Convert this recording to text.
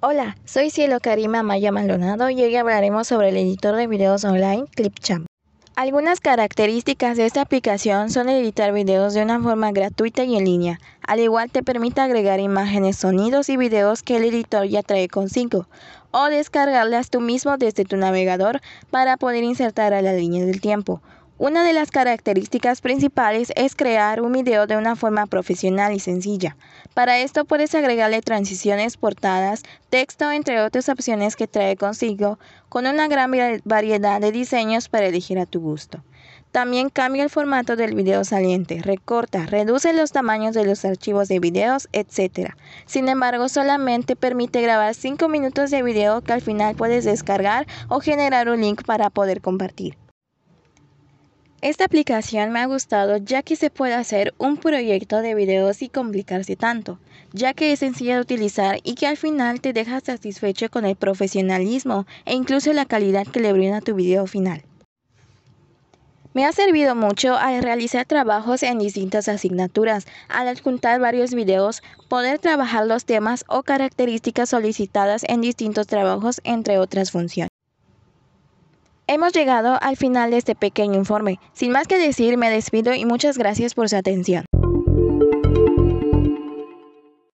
Hola, soy Cielo Karima Maya Maldonado y hoy hablaremos sobre el editor de videos online Clipchamp. Algunas características de esta aplicación son editar videos de una forma gratuita y en línea. Al igual te permite agregar imágenes, sonidos y videos que el editor ya trae consigo o descargarlas tú mismo desde tu navegador para poder insertar a la línea del tiempo. Una de las características principales es crear un video de una forma profesional y sencilla. Para esto puedes agregarle transiciones, portadas, texto, entre otras opciones que trae consigo, con una gran variedad de diseños para elegir a tu gusto. También cambia el formato del video saliente, recorta, reduce los tamaños de los archivos de videos, etc. Sin embargo, solamente permite grabar 5 minutos de video que al final puedes descargar o generar un link para poder compartir. Esta aplicación me ha gustado ya que se puede hacer un proyecto de videos sin complicarse tanto, ya que es sencilla de utilizar y que al final te deja satisfecho con el profesionalismo e incluso la calidad que le brinda tu video final. Me ha servido mucho al realizar trabajos en distintas asignaturas, al adjuntar varios videos, poder trabajar los temas o características solicitadas en distintos trabajos, entre otras funciones. Hemos llegado al final de este pequeño informe. Sin más que decir, me despido y muchas gracias por su atención.